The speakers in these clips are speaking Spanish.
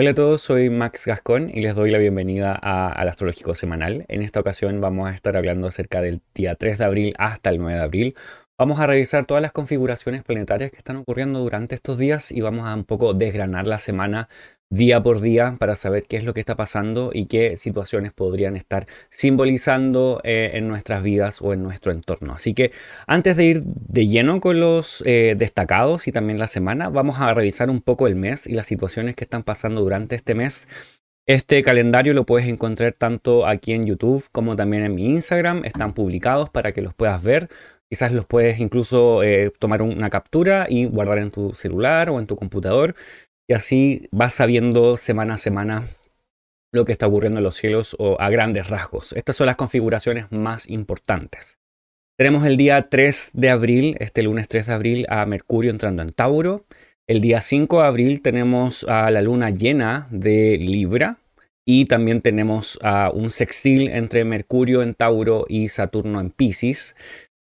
Hola a todos, soy Max Gascón y les doy la bienvenida a, al Astrológico Semanal. En esta ocasión vamos a estar hablando acerca del día 3 de abril hasta el 9 de abril. Vamos a revisar todas las configuraciones planetarias que están ocurriendo durante estos días y vamos a un poco desgranar la semana día por día para saber qué es lo que está pasando y qué situaciones podrían estar simbolizando eh, en nuestras vidas o en nuestro entorno. Así que antes de ir de lleno con los eh, destacados y también la semana, vamos a revisar un poco el mes y las situaciones que están pasando durante este mes. Este calendario lo puedes encontrar tanto aquí en YouTube como también en mi Instagram. Están publicados para que los puedas ver. Quizás los puedes incluso eh, tomar una captura y guardar en tu celular o en tu computador y así vas sabiendo semana a semana lo que está ocurriendo en los cielos o a grandes rasgos. Estas son las configuraciones más importantes. Tenemos el día 3 de abril, este lunes 3 de abril, a Mercurio entrando en Tauro. El día 5 de abril tenemos a la luna llena de Libra. Y también tenemos a un sextil entre Mercurio en Tauro y Saturno en Pisces.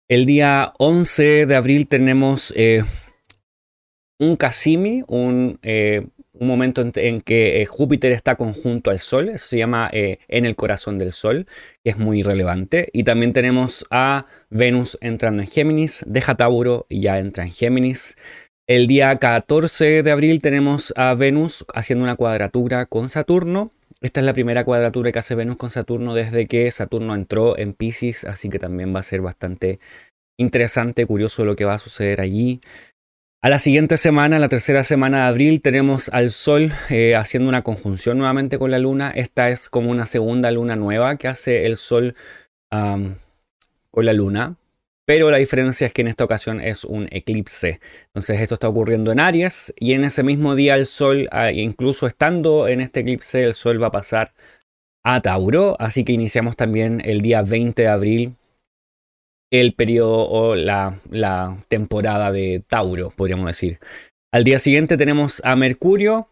El día 11 de abril tenemos eh, un Cassimi, un, eh, un momento en, que eh, Júpiter está conjunto al Sol, eso se llama eh, en el corazón del Sol, que es muy relevante. Y también tenemos a Venus entrando en Géminis, deja Tauro y ya entra en Géminis. El día 14 de abril tenemos a Venus haciendo una cuadratura con Saturno. Esta es la primera cuadratura que hace Venus con Saturno desde que Saturno entró en Pisces, así que también va a ser bastante interesante, curioso lo que va a suceder allí. A la siguiente semana, la tercera semana de abril, tenemos al Sol eh, haciendo una conjunción nuevamente con la Luna. Esta es como una segunda luna nueva que hace el Sol con la Luna. Pero la diferencia es que en esta ocasión es un eclipse. Entonces esto está ocurriendo en Aries y en ese mismo día el Sol, ah, incluso estando en este eclipse, el Sol va a pasar a Tauro. Así que iniciamos también el día 20 de abril el periodo o la, la temporada de Tauro, podríamos decir. Al día siguiente tenemos a Mercurio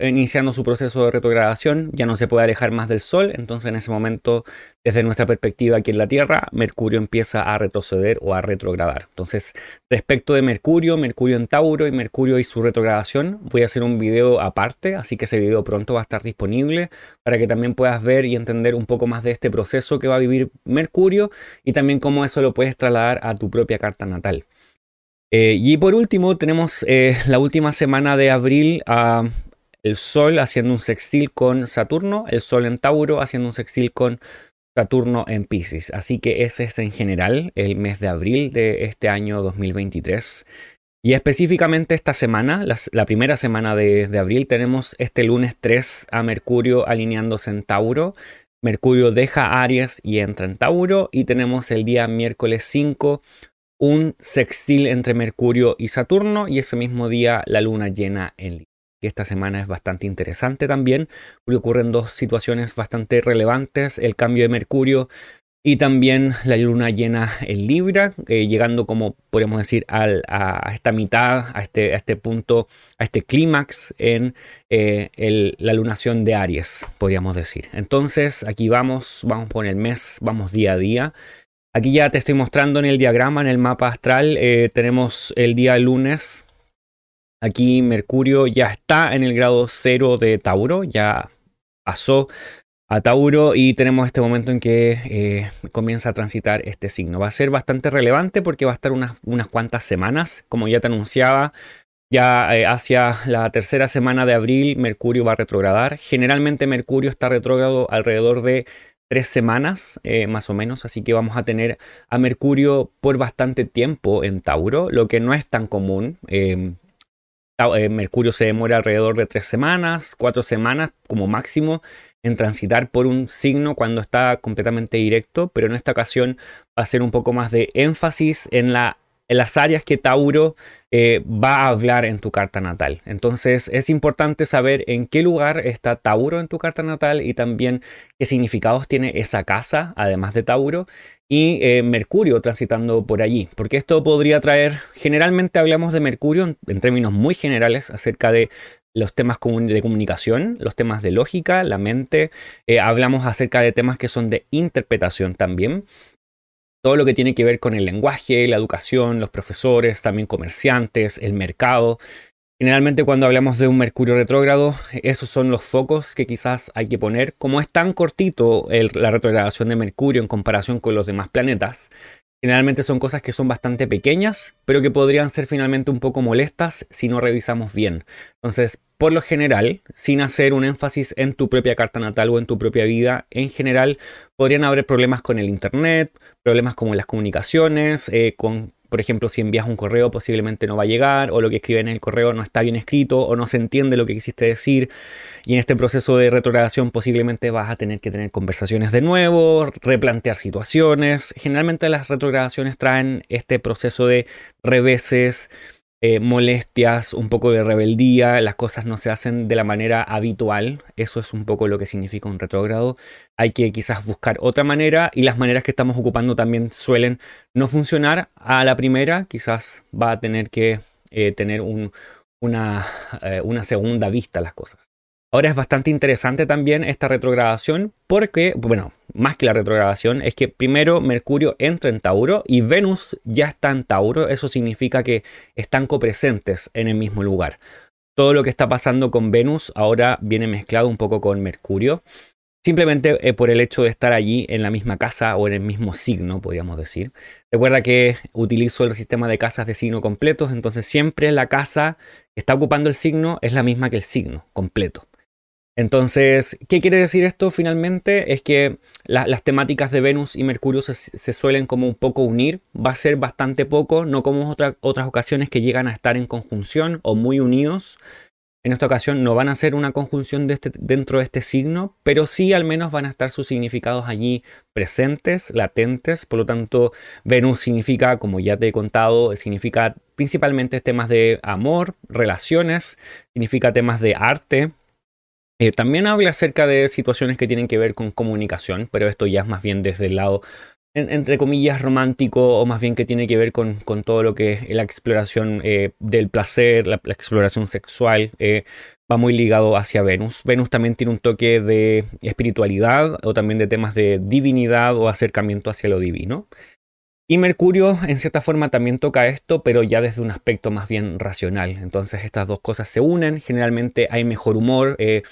iniciando su proceso de retrogradación, ya no se puede alejar más del Sol, entonces en ese momento, desde nuestra perspectiva aquí en la Tierra, Mercurio empieza a retroceder o a retrogradar. Entonces, respecto de Mercurio, Mercurio en Tauro y Mercurio y su retrogradación, voy a hacer un video aparte, así que ese video pronto va a estar disponible para que también puedas ver y entender un poco más de este proceso que va a vivir Mercurio y también cómo eso lo puedes trasladar a tu propia carta natal. Eh, y por último, tenemos eh, la última semana de abril a el Sol haciendo un sextil con Saturno, el Sol en Tauro haciendo un sextil con Saturno en Pisces. Así que ese es en general el mes de abril de este año 2023. Y específicamente esta semana, la, primera semana de, de, abril, tenemos este lunes 3 a Mercurio alineándose en Tauro. Mercurio deja Aries y entra en Tauro. Y tenemos el día miércoles 5 un sextil entre Mercurio y Saturno y ese mismo día la luna llena en Libra. Esta semana es bastante interesante también porque ocurren dos situaciones bastante relevantes, el cambio de Mercurio y también la luna llena en Libra, eh, llegando como podríamos decir a, esta mitad, a este, a este punto, a este clímax en eh, la lunación de Aries, podríamos decir. Entonces aquí vamos, vamos por el mes, vamos día a día. Aquí ya te estoy mostrando en el diagrama, en el mapa astral, eh, tenemos el día lunes. Aquí Mercurio ya está en el grado cero de Tauro, ya pasó a Tauro y tenemos este momento en que eh, comienza a transitar este signo. Va a ser bastante relevante porque va a estar unas, unas cuantas semanas, como ya te anunciaba. Ya eh, hacia la tercera semana de abril Mercurio va a retrogradar. Generalmente Mercurio está retrógrado alrededor de tres semanas eh, más o menos, así que vamos a tener a Mercurio por bastante tiempo en Tauro, lo que no es tan común. Em, eh, Mercurio se demora alrededor de tres semanas, cuatro semanas como máximo en transitar por un signo cuando está completamente directo, pero en esta ocasión va a ser un poco más de énfasis en la en las áreas que Tauro eh, va a hablar en tu carta natal. Entonces es importante saber en qué lugar está Tauro en tu carta natal y también qué significados tiene esa casa, además de Tauro, y eh, Mercurio transitando por allí. Porque esto podría traer, generalmente hablamos de Mercurio en, términos muy generales acerca de los temas de comunicación, los temas de lógica, la mente, eh, hablamos acerca de temas que son de interpretación también todo lo que tiene que ver con el lenguaje, la educación, los profesores, también comerciantes, el mercado, Generalmente cuando hablamos de un Mercurio retrógrado, esos son los focos que quizás hay que poner. Como es tan cortito la retrogradación de Mercurio en comparación con los demás planetas, generalmente son cosas que son bastante pequeñas, pero que podrían ser finalmente un poco molestas si no revisamos bien. Entonces, por lo general, sin hacer un énfasis en tu propia carta natal o en tu propia vida, en general podrían haber problemas con el Internet, problemas como las comunicaciones, eh, con por ejemplo, si envías un correo posiblemente no va a llegar o lo que escribe en el correo no está bien escrito o no se entiende lo que quisiste decir. Y en este proceso de retrogradación posiblemente vas a tener que tener conversaciones de nuevo, replantear situaciones. Generalmente las retrogradaciones traen este proceso de reveses, eh, molestias, un poco de rebeldía, las cosas no se hacen de la manera habitual, eso es un poco lo que significa un retrógrado, hay que quizás buscar otra manera y las maneras que estamos ocupando también suelen no funcionar a la primera, quizás va a tener que eh, tener una, eh, una segunda vista a las cosas. Ahora es bastante interesante también esta retrogradación porque, bueno, más que la retrogradación, es que primero Mercurio entra en Tauro y Venus ya está en Tauro. Eso significa que están copresentes en el mismo lugar. Todo lo que está pasando con Venus ahora viene mezclado un poco con Mercurio. Simplemente eh, por el hecho de estar allí en la misma casa o en el mismo signo, podríamos decir. Recuerda que utilizo el sistema de casas de signo completos, entonces siempre la casa que está ocupando el signo es la misma que el signo completo. Entonces, ¿qué quiere decir esto finalmente? Es que las temáticas de Venus y Mercurio se, suelen como un poco unir, va a ser bastante poco, no como otras ocasiones que llegan a estar en conjunción o muy unidos. En esta ocasión no van a ser una conjunción este, dentro de este signo, pero sí al menos van a estar sus significados allí presentes, latentes. Por lo tanto, Venus significa, como ya te he contado, significa principalmente temas de amor, relaciones, significa temas de arte, eh, también habla acerca de situaciones que tienen que ver con comunicación, pero esto ya es más bien desde el lado, entre comillas, romántico o más bien que tiene que ver con, todo lo que es la exploración eh, del placer, la, exploración sexual. Eh, va muy ligado hacia Venus. Venus también tiene un toque de espiritualidad o también de temas de divinidad o acercamiento hacia lo divino. Y Mercurio en cierta forma también toca esto, pero ya desde un aspecto más bien racional. Entonces estas dos cosas se unen, generalmente hay mejor humor, eh,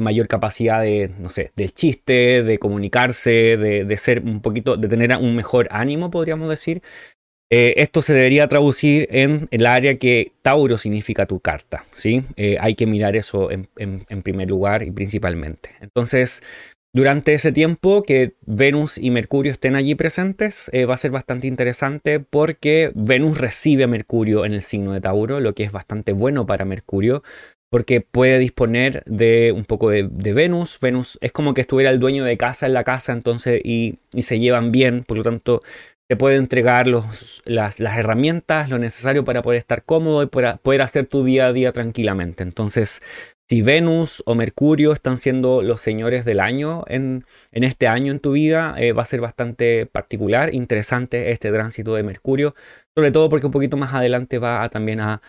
mayor capacidad de, no sé, del chiste, de comunicarse, de, ser un poquito, de tener un mejor ánimo, podríamos decir. Eh, esto se debería traducir en el área que Tauro significa tu carta, ¿sí? Eh, hay que mirar eso en, primer lugar y principalmente. Entonces, durante ese tiempo que Venus y Mercurio estén allí presentes, va a ser bastante interesante porque Venus recibe a Mercurio en el signo de Tauro, lo que es bastante bueno para Mercurio, porque puede disponer de un poco de, Venus. Venus es como que estuviera el dueño de casa en la casa, entonces, y, se llevan bien, por lo tanto, te puede entregar los, las, herramientas, lo necesario para poder estar cómodo y poder hacer tu día a día tranquilamente. Entonces, si Venus o Mercurio están siendo los señores del año en, este año en tu vida, eh, va a ser bastante particular, interesante este tránsito de Mercurio, sobre todo porque un poquito más adelante va también a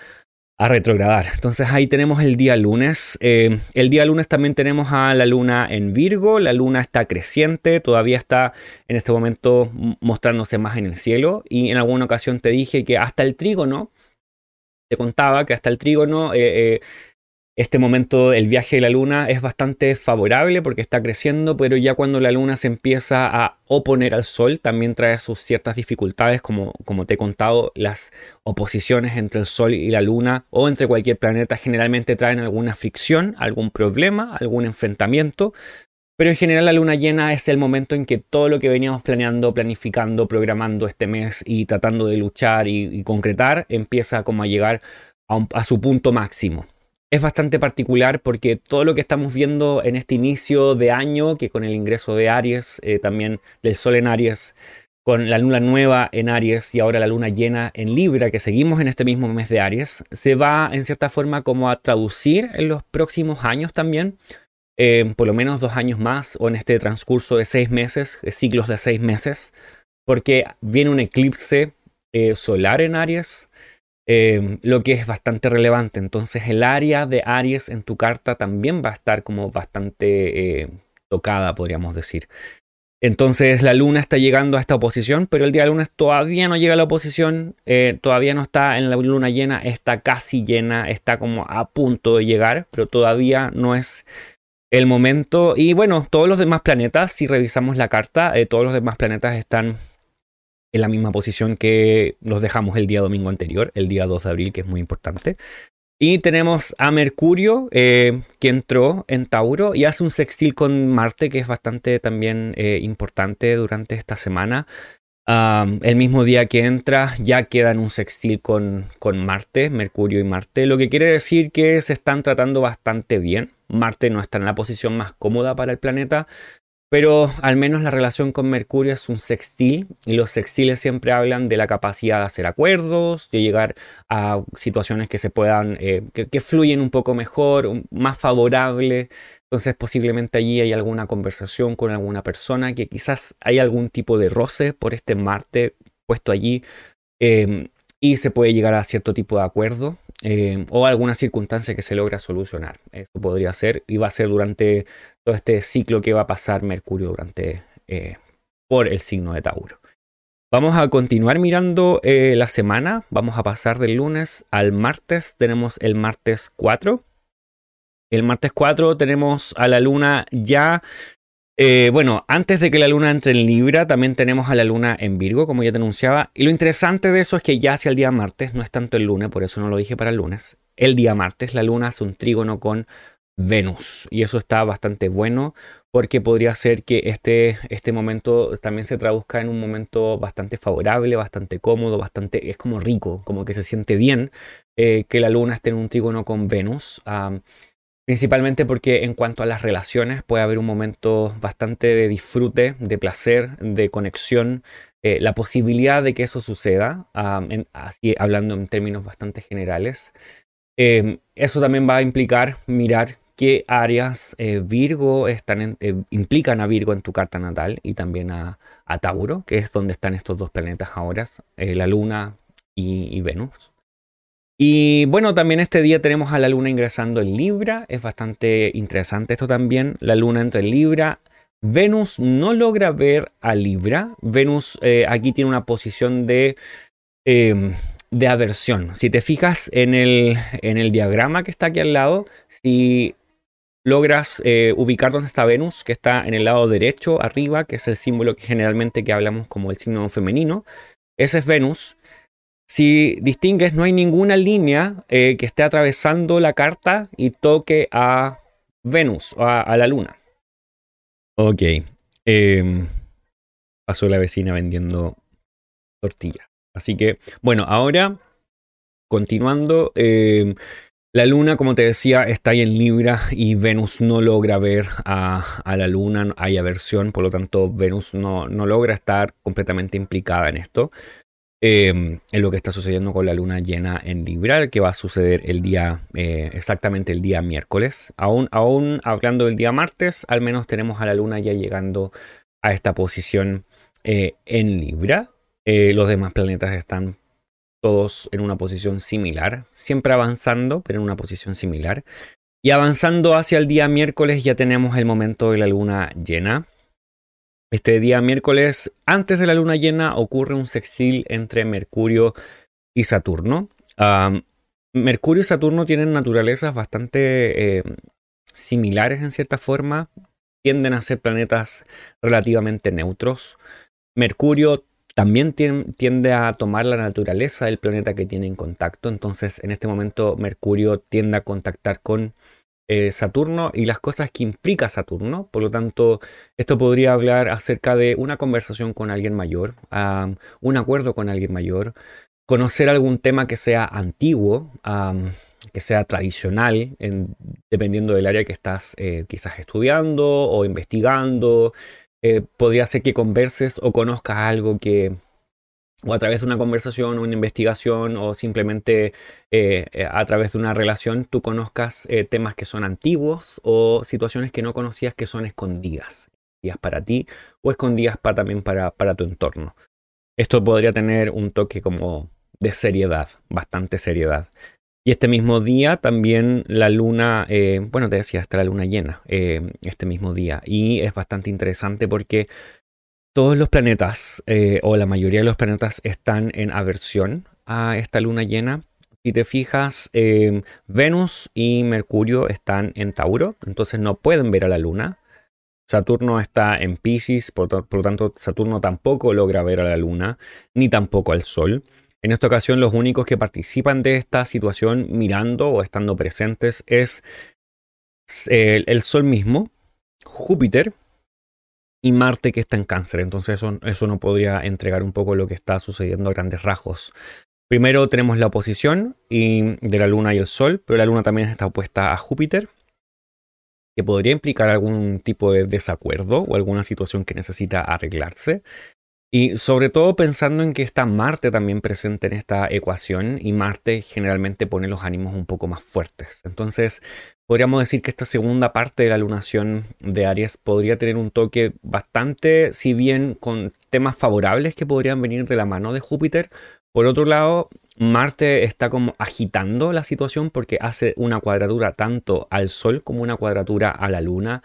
retrogradar. Entonces ahí tenemos el día lunes. Eh, el día lunes también tenemos a la luna en Virgo. La luna está creciente, todavía está en este momento mostrándose más en el cielo. Y en alguna ocasión te dije que hasta el trígono, te contaba que hasta el trígono eh, este momento, el viaje de la luna es bastante favorable porque está creciendo, pero ya cuando la luna se empieza a oponer al sol, también trae sus ciertas dificultades, como, como te he contado, las oposiciones entre el sol y la luna o entre cualquier planeta generalmente traen alguna fricción, algún problema, algún enfrentamiento. Pero en general la luna llena es el momento en que todo lo que veníamos planeando, planificando, programando este mes y tratando de luchar y, concretar empieza como a llegar a su punto máximo es bastante particular porque todo lo que estamos viendo en este inicio de año, que con el ingreso de Aries, eh, también del Sol en Aries, con la luna nueva en Aries y ahora la luna llena en Libra, que seguimos en este mismo mes de Aries, se va en cierta forma como a traducir en los próximos años también, eh, por lo menos dos años más o en este transcurso de seis meses, ciclos de seis meses, porque viene un eclipse eh, solar en Aries Em, lo que es bastante relevante. Entonces el área de Aries en tu carta también va a estar como bastante eh, tocada, podríamos decir. Entonces la luna está llegando a esta oposición, pero el día de lunes todavía no llega a la oposición, eh, todavía no está en la luna llena, está casi llena, está como a punto de llegar, pero todavía no es el momento. Y bueno, todos los demás planetas, si revisamos la carta, eh, todos los demás planetas están en la misma posición que los dejamos el día domingo anterior, el día 2 de abril, que es muy importante. Y tenemos a Mercurio, eh, que entró en Tauro y hace un sextil con Marte, que es bastante también eh, importante durante esta semana. el mismo día que entra, ya queda en un sextil con, con Marte, Mercurio y Marte, lo que quiere decir que se están tratando bastante bien. Marte no está en la posición más cómoda para el planeta, pero al menos la relación con Mercurio es un sextil y los sextiles siempre hablan de la capacidad de hacer acuerdos, de llegar a situaciones que se puedan, eh, que, fluyen un poco mejor, más favorable. Entonces posiblemente allí hay alguna conversación con alguna persona que quizás hay algún tipo de roce por este Marte puesto allí em, y se puede llegar a cierto tipo de acuerdo em, o alguna circunstancia que se logra solucionar. Eso podría ser y va a ser durante todo este ciclo que va a pasar Mercurio durante eh, por el signo de Tauro. Vamos a continuar mirando eh, la semana. Vamos a pasar del lunes al martes. Tenemos el martes 4. El martes 4 tenemos a la luna ya. Eh, bueno, antes de que la luna entre en Libra, también tenemos a la luna en Virgo, como ya te anunciaba. Y lo interesante de eso es que ya hacia el día martes, no es tanto el lunes, por eso no lo dije para el lunes. El día martes, la luna hace un trígono con Venus. Y eso está bastante bueno porque podría ser que este, este momento también se traduzca en un momento bastante favorable, bastante cómodo, bastante, es como rico, como que se siente bien eh, que la luna esté en un trígono con Venus. Principalmente porque en cuanto a las relaciones puede haber un momento bastante de disfrute, de placer, de conexión, eh, la posibilidad de que eso suceda, así hablando en términos bastante generales. Em, eso también va a implicar mirar qué áreas eh, Virgo están eh, implican a Virgo en tu carta natal y también a, Tauro, que es donde están estos dos planetas ahora, eh, la Luna y, Venus. Y bueno, también este día tenemos a la Luna ingresando en Libra, es bastante interesante esto también, la Luna entra en Libra. Venus no logra ver a Libra. Venus aquí tiene una posición de em, de aversión. Si te fijas en el, en el, diagrama que está aquí al lado, si logras eh, ubicar dónde está Venus, que está en el lado derecho, arriba, que es el símbolo que generalmente que hablamos como el signo femenino. Ese es Venus. Si distingues, no hay ninguna línea eh, que esté atravesando la carta y toque a Venus o a, la luna. Ok. Em, pasó la vecina vendiendo tortilla. Así que, bueno, ahora, continuando, em, la luna, como te decía, está ahí en Libra y Venus no logra ver a, la luna, hay aversión, por lo tanto Venus no, no logra estar completamente implicada en esto, em, en lo que está sucediendo con la luna llena en Libra, que va a suceder el día, eh, exactamente el día miércoles. Aún, aún hablando del día martes, al menos tenemos a la luna ya llegando a esta posición eh, en Libra. Eh, los demás planetas están todos en una posición similar, siempre avanzando, pero en una posición similar. Y avanzando hacia el día miércoles ya tenemos el momento de la luna llena. Este día miércoles, antes de la luna llena, ocurre un sextil entre Mercurio y Saturno. Mercurio y Saturno tienen naturalezas bastante eh, similares en cierta forma. Tienden a ser planetas relativamente neutros. Mercurio también tiende a tomar la naturaleza del planeta que tiene en contacto. Entonces, en este momento, Mercurio tiende a contactar con eh, Saturno y las cosas que implica Saturno. Por lo tanto, esto podría hablar acerca de una conversación con alguien mayor, un acuerdo con alguien mayor, conocer algún tema que sea antiguo, que sea tradicional, dependiendo del área que estás eh, quizás estudiando o investigando. Eh, podría ser que converses o conozcas algo que, o a través de una conversación una investigación o simplemente eh, eh, a través de una relación tú conozcas temas que son antiguos o situaciones que no conocías que son escondidas, escondidas para ti o escondidas también para, para tu entorno. Esto podría tener un toque como de seriedad, bastante seriedad. Y este mismo día también la luna, eh, bueno, te decía, está la luna llena eh, este mismo día. Y es bastante interesante porque todos los planetas, eh, o la mayoría de los planetas, están en aversión a esta luna llena. Si te fijas, em, Venus y Mercurio están en Tauro, entonces no pueden ver a la luna. Saturno está en Pisces, por, lo tanto Saturno tampoco logra ver a la luna, ni tampoco al Sol. En esta ocasión los únicos que participan de esta situación mirando o estando presentes es el, el Sol mismo, Júpiter, y Marte que está en cáncer. Entonces eso, no podría entregar un poco lo que está sucediendo a grandes rasgos. Primero tenemos la oposición y de la Luna y el Sol, pero la Luna también está opuesta a Júpiter, que podría implicar algún tipo de desacuerdo o alguna situación que necesita arreglarse. Y sobre todo pensando en que está Marte también presente en esta ecuación y Marte generalmente pone los ánimos un poco más fuertes. Entonces podríamos decir que esta segunda parte de la lunación de Aries podría tener un toque bastante, si bien con temas favorables que podrían venir de la mano de Júpiter, por otro lado, Marte está como agitando la situación porque hace una cuadratura tanto al Sol como una cuadratura a la Luna.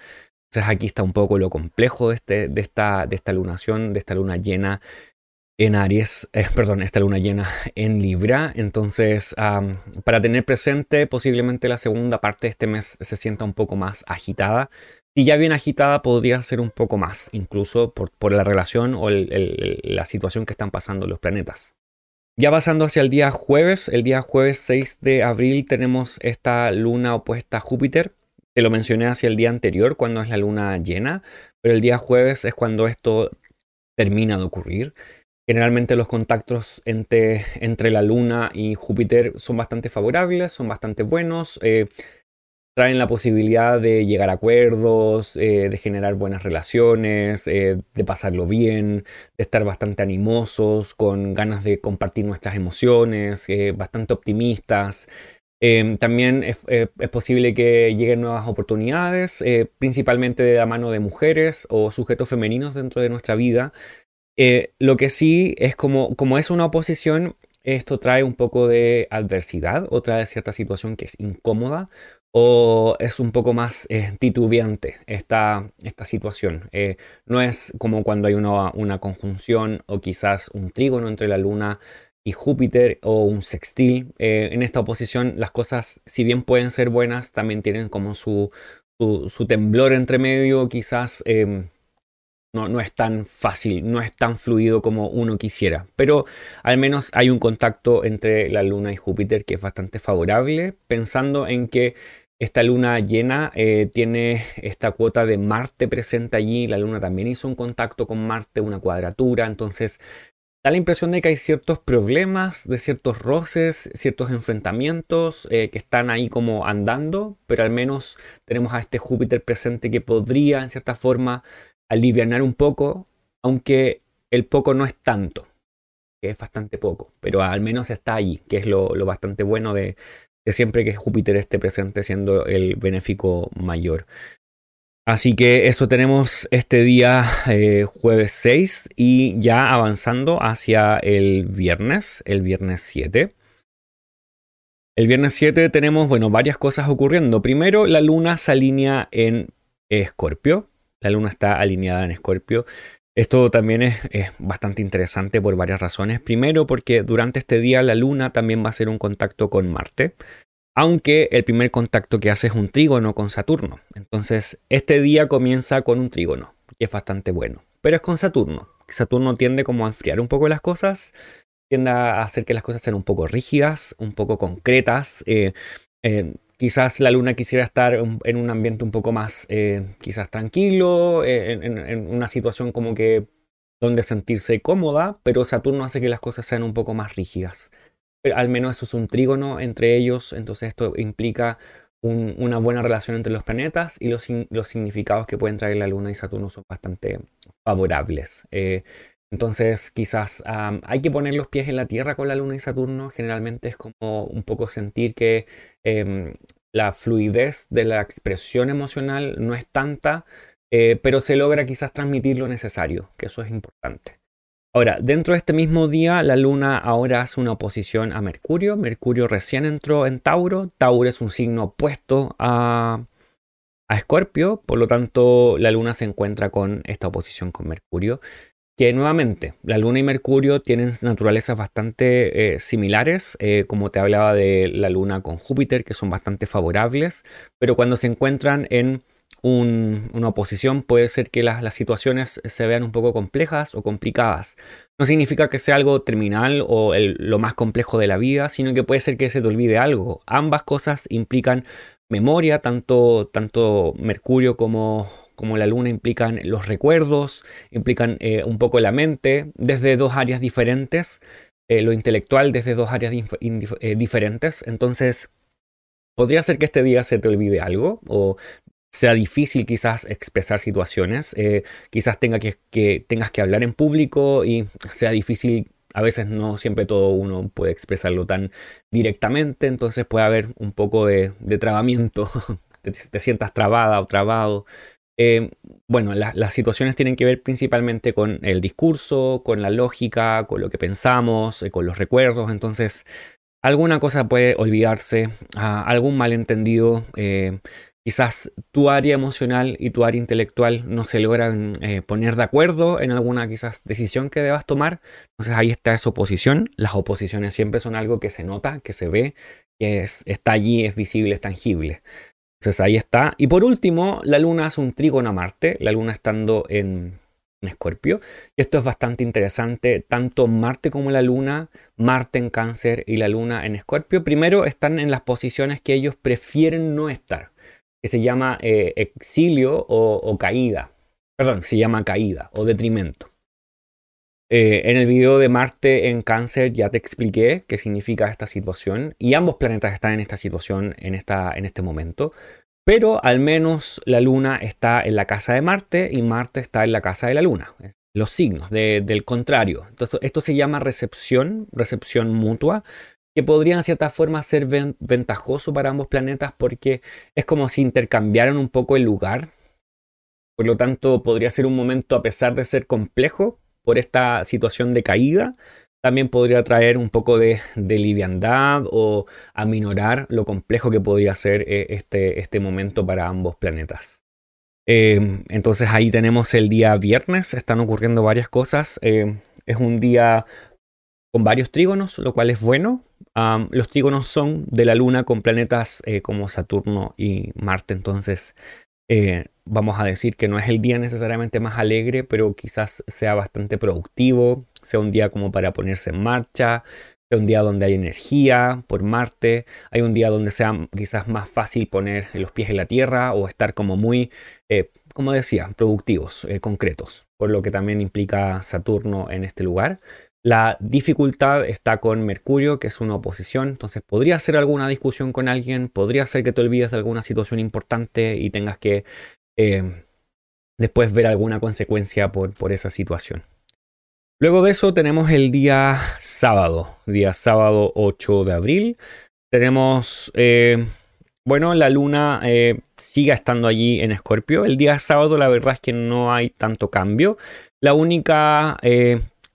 Entonces aquí está un poco lo complejo de, este, de, esta, de esta lunación, de esta luna llena en Aries, eh, perdón, esta luna llena en Libra. Entonces, para tener presente, posiblemente la segunda parte de este mes se sienta un poco más agitada. Si ya bien agitada, podría ser un poco más, incluso por, por la relación o la situación que están pasando los planetas. Ya pasando hacia el día jueves, el día jueves 6 de abril tenemos esta luna opuesta a Júpiter. Te lo mencioné hacia el día anterior, cuando es la luna llena, pero el día jueves es cuando esto termina de ocurrir. Generalmente los contactos entre, entre la luna y Júpiter son bastante favorables, son bastante buenos. Eh, traen la posibilidad de llegar a acuerdos, eh, de generar buenas relaciones, eh, de pasarlo bien, de estar bastante animosos, con ganas de compartir nuestras emociones, bastante optimistas. Em, también es, posible que lleguen nuevas oportunidades, principalmente de la mano de mujeres o sujetos femeninos dentro de nuestra vida. Eh, lo que sí es como, como es una oposición, esto trae un poco de adversidad o trae cierta situación que es incómoda o es un poco más titubeante esta, esta situación. no es como cuando hay una, una conjunción o quizás un trígono entre la luna y Júpiter o un sextil. Eh, en esta oposición las cosas, si bien pueden ser buenas, también tienen como su, su, temblor entre medio, quizás em, no, no, es tan fácil, no es tan fluido como uno quisiera. Pero al menos hay un contacto entre la Luna y Júpiter que es bastante favorable, pensando en que esta luna llena eh, tiene esta cuota de Marte presente allí. La luna también hizo un contacto con Marte, una cuadratura. Entonces da la impresión de que hay ciertos problemas, de ciertos roces, ciertos enfrentamientos eh, que están ahí como andando, pero al menos tenemos a este Júpiter presente que podría en cierta forma aliviar un poco, aunque el poco no es tanto, que es bastante poco, pero al menos está allí, que es lo, bastante bueno de, siempre que Júpiter esté presente siendo el benéfico mayor. Así que eso tenemos este día eh, jueves 6 y ya avanzando hacia el viernes, el viernes 7. El viernes 7 tenemos, bueno, varias cosas ocurriendo. Primero, la luna se alinea en Escorpio. La luna está alineada en Escorpio. Esto también es, bastante interesante por varias razones. Primero, porque durante este día la luna también va a hacer un contacto con Marte aunque el primer contacto que hace es un trígono con Saturno. Entonces, este día comienza con un trígono, que es bastante bueno, pero es con Saturno. Saturno tiende como a enfriar un poco las cosas, tiende a hacer que las cosas sean un poco rígidas, un poco concretas. Eh, eh, quizás la luna quisiera estar en un ambiente un poco más, eh, quizás tranquilo, en, una situación como que donde sentirse cómoda, pero Saturno hace que las cosas sean un poco más rígidas al menos eso es un trígono entre ellos, entonces esto implica una buena relación entre los planetas y los, los, significados que pueden traer la Luna y Saturno son bastante favorables. Eh, entonces quizás hay que poner los pies en la Tierra con la Luna y Saturno, generalmente es como un poco sentir que em, la fluidez de la expresión emocional no es tanta, eh, pero se logra quizás transmitir lo necesario, que eso es importante. Ahora, dentro de este mismo día, la Luna ahora hace una oposición a Mercurio. Mercurio recién entró en Tauro. Tauro es un signo opuesto a, a Escorpio. Por lo tanto, la Luna se encuentra con esta oposición con Mercurio. Que nuevamente la Luna y Mercurio tienen naturalezas bastante eh, similares, eh, como te hablaba de la Luna con Júpiter, que son bastante favorables, pero cuando se encuentran en una oposición puede ser que las, situaciones se vean un poco complejas o complicadas. No significa que sea algo terminal o lo más complejo de la vida, sino que puede ser que se te olvide algo. Ambas cosas implican memoria, tanto, tanto Mercurio como, como la luna implican los recuerdos, implican eh, un poco la mente, desde dos áreas diferentes, eh, lo intelectual desde dos áreas eh, diferentes. Entonces, podría ser que este día se te olvide algo o sea difícil quizás expresar situaciones, quizás tenga que, tengas que hablar en público y sea difícil a veces no siempre todo uno puede expresarlo tan directamente, entonces puede haber un poco de, trabamiento, te, sientas trabada o trabado. Eh, bueno, las situaciones tienen que ver principalmente con el discurso, con la lógica, con lo que pensamos, eh, con los recuerdos. Entonces, alguna cosa puede olvidarse, ah, algún malentendido. Eh, quizás tu área emocional y tu área intelectual no se logran poner de acuerdo en alguna quizás decisión que debas tomar. Entonces ahí está esa oposición. Las oposiciones siempre son algo que se nota, que se ve, que está allí, es visible, es tangible. Entonces ahí está. Y por último, la luna hace un trígono a Marte, la luna estando en, Escorpio. Esto es bastante interesante, tanto Marte como la luna, Marte en cáncer y la luna en Escorpio, primero están en las posiciones que ellos prefieren no estar, que se llama eh, exilio o caída. Perdón, se llama caída o detrimento. Eh, en el video de Marte en cáncer ya te expliqué qué significa esta situación y ambos planetas están en esta situación en, esta, en este momento, pero al menos la Luna está en la casa de Marte y Marte está en la casa de la Luna. Los signos del contrario. Entonces, esto se llama recepción, recepción mutua, que podría en cierta forma ser ventajoso para ambos planetas porque es como si intercambiaran un poco el lugar. Por lo tanto, podría ser un momento, a pesar de ser complejo, por esta situación de caída, también podría traer un poco de, liviandad o aminorar lo complejo que podría ser eh, este, este momento para ambos planetas. Em, entonces ahí tenemos el día viernes, están ocurriendo varias cosas. Em, es un día con varios trígonos, lo cual es bueno. los trígonos son de la Luna con planetas eh, como Saturno y Marte, entonces eh, vamos a decir que no es el día necesariamente más alegre, pero quizás sea bastante productivo, sea un día como para ponerse en marcha, sea un día donde hay energía por Marte, hay un día donde sea quizás más fácil poner los pies en la tierra o estar como muy, eh, como decía, productivos, eh, concretos, por lo que también implica Saturno en este lugar. La dificultad está con Mercurio, que es una oposición, entonces podría ser alguna discusión con alguien, podría ser que te olvides de alguna situación importante y tengas que eh, después ver alguna consecuencia por, por esa situación. Luego de eso tenemos el día sábado, día sábado 8 de abril. Tenemos, eh, bueno, la luna eh, sigue estando allí en Escorpio. El día sábado la verdad es que no hay tanto cambio. La única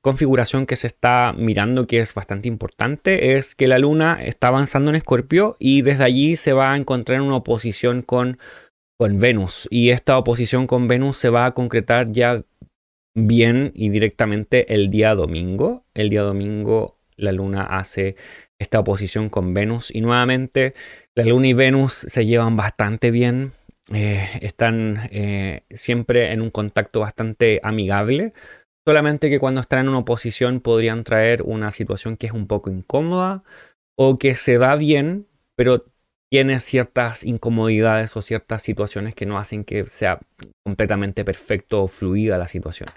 configuración que se está mirando que es bastante importante es que la luna está avanzando en Escorpio y desde allí se va a encontrar en una oposición con, con Venus y esta oposición con Venus se va a concretar ya bien y directamente el día domingo. El día domingo la luna hace esta oposición con Venus y nuevamente la luna y Venus se llevan bastante bien. Eh, están eh, siempre en un contacto bastante amigable Solamente que cuando están en una oposición podrían traer una situación que es un poco incómoda o que se da bien, pero tiene ciertas incomodidades o ciertas situaciones que no hacen que sea completamente perfecto o fluida la situación.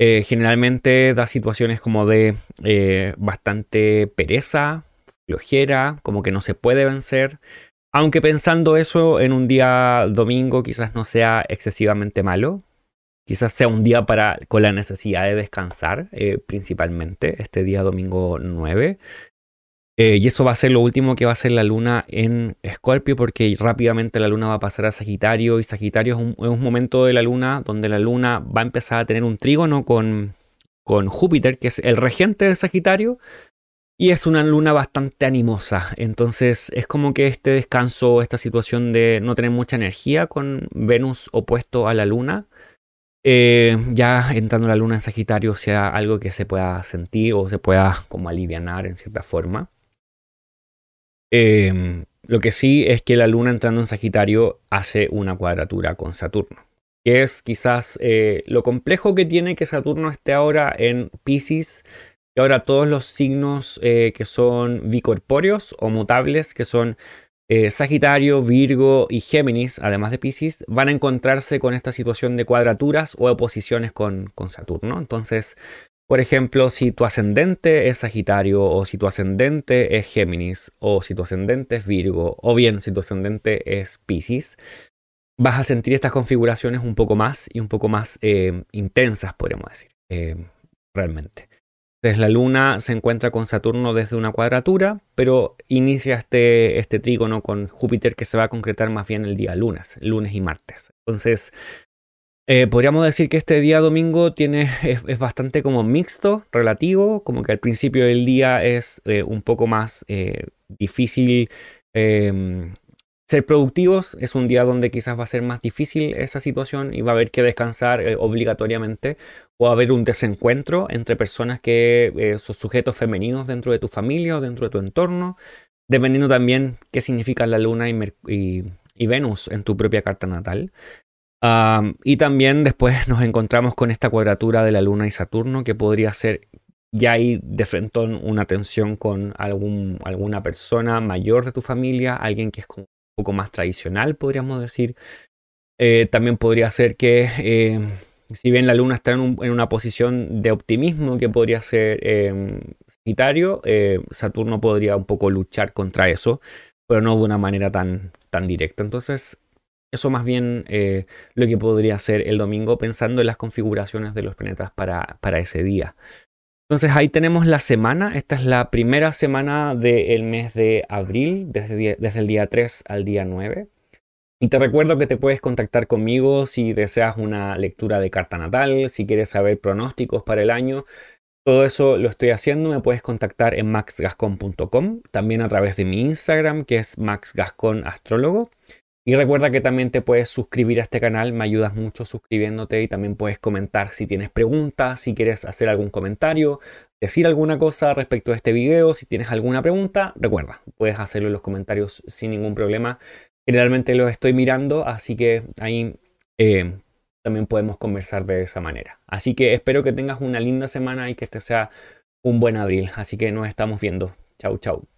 Eh, generalmente da situaciones como de eh, bastante pereza, flojera, como que no se puede vencer. Aunque pensando eso en un día domingo quizás no sea excesivamente malo, Quizás sea un día para, con la necesidad de descansar, eh, principalmente, este día domingo 9. Eh, y eso va a ser lo último que va a ser la luna en Escorpio, porque rápidamente la luna va a pasar a Sagitario, y Sagitario es un, momento de la luna donde la luna va a empezar a tener un trígono con, con Júpiter, que es el regente de Sagitario, y es una luna bastante animosa. Entonces es como que este descanso, esta situación de no tener mucha energía con Venus opuesto a la luna, eh, ya entrando la luna en Sagitario sea algo que se pueda sentir o se pueda como alivianar en cierta forma. Em, lo que sí es que la luna entrando en Sagitario hace una cuadratura con Saturno, que es quizás eh, lo complejo que tiene que Saturno esté ahora en Pisces, y ahora todos los signos eh, que son bicorpóreos o mutables, que son eh, Sagitario, Virgo y Géminis, además de Pisces, van a encontrarse con esta situación de cuadraturas o oposiciones con, con Saturno. Entonces, por ejemplo, si tu ascendente es Sagitario o si tu ascendente es Géminis o si tu ascendente es Virgo o bien si tu ascendente es Pisces, vas a sentir estas configuraciones un poco más y un poco más eh, intensas, podríamos decir, eh, realmente. Entonces la luna se encuentra con Saturno desde una cuadratura, pero inicia este, este trígono con Júpiter que se va a concretar más bien el día lunes, lunes y martes. Entonces, eh, podríamos decir que este día domingo tiene, es, bastante como mixto, relativo, como que al principio del día es eh, un poco más eh, difícil em, ser productivos, es un día donde quizás va a ser más difícil esa situación y va a haber que descansar eh, obligatoriamente o haber un desencuentro entre personas que eh, son sujetos femeninos dentro de tu familia o dentro de tu entorno, dependiendo también qué significa la luna y, Venus en tu propia carta natal. y también después nos encontramos con esta cuadratura de la luna y Saturno que podría ser ya hay de frente una tensión con algún, alguna persona mayor de tu familia, alguien que es como poco más tradicional, podríamos decir. Eh, también podría ser que, eh, si bien la luna está en, una posición de optimismo que podría ser eh, Sagitario, Saturno podría un poco luchar contra eso, pero no de una manera tan, tan directa. Entonces, eso más bien lo que podría ser el domingo pensando en las configuraciones de los planetas para, para ese día. Entonces ahí tenemos la semana. Esta es la primera semana del mes de abril, desde, el día 3 al día 9. Y te recuerdo que te puedes contactar conmigo si deseas una lectura de carta natal, si quieres saber pronósticos para el año. Todo eso lo estoy haciendo. Me puedes contactar en maxgascon.com, también a través de mi Instagram, que es maxgasconastrólogo. Y recuerda que también te puedes suscribir a este canal, me ayudas mucho suscribiéndote y también puedes comentar si tienes preguntas, si quieres hacer algún comentario, decir alguna cosa respecto a este video, si tienes alguna pregunta, recuerda, puedes hacerlo en los comentarios sin ningún problema. Generalmente los estoy mirando, así que ahí eh, también podemos conversar de esa manera. Así que espero que tengas una linda semana y que este sea un buen abril. Así que nos estamos viendo. Chau, chau.